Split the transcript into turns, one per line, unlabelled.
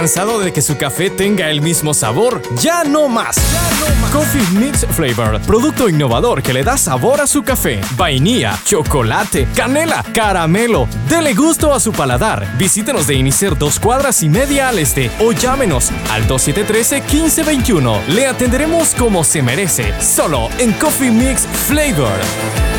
¿Cansado de que su café tenga el mismo sabor? ¡Ya no más! Coffee Mix Flavor, producto innovador que le da sabor a su café. Vainilla, chocolate, canela, caramelo. Dele gusto a su paladar. Visítenos de iniciar dos cuadras y media al este o llámenos al 2713-1521. Le atenderemos como se merece, solo en Coffee Mix Flavor.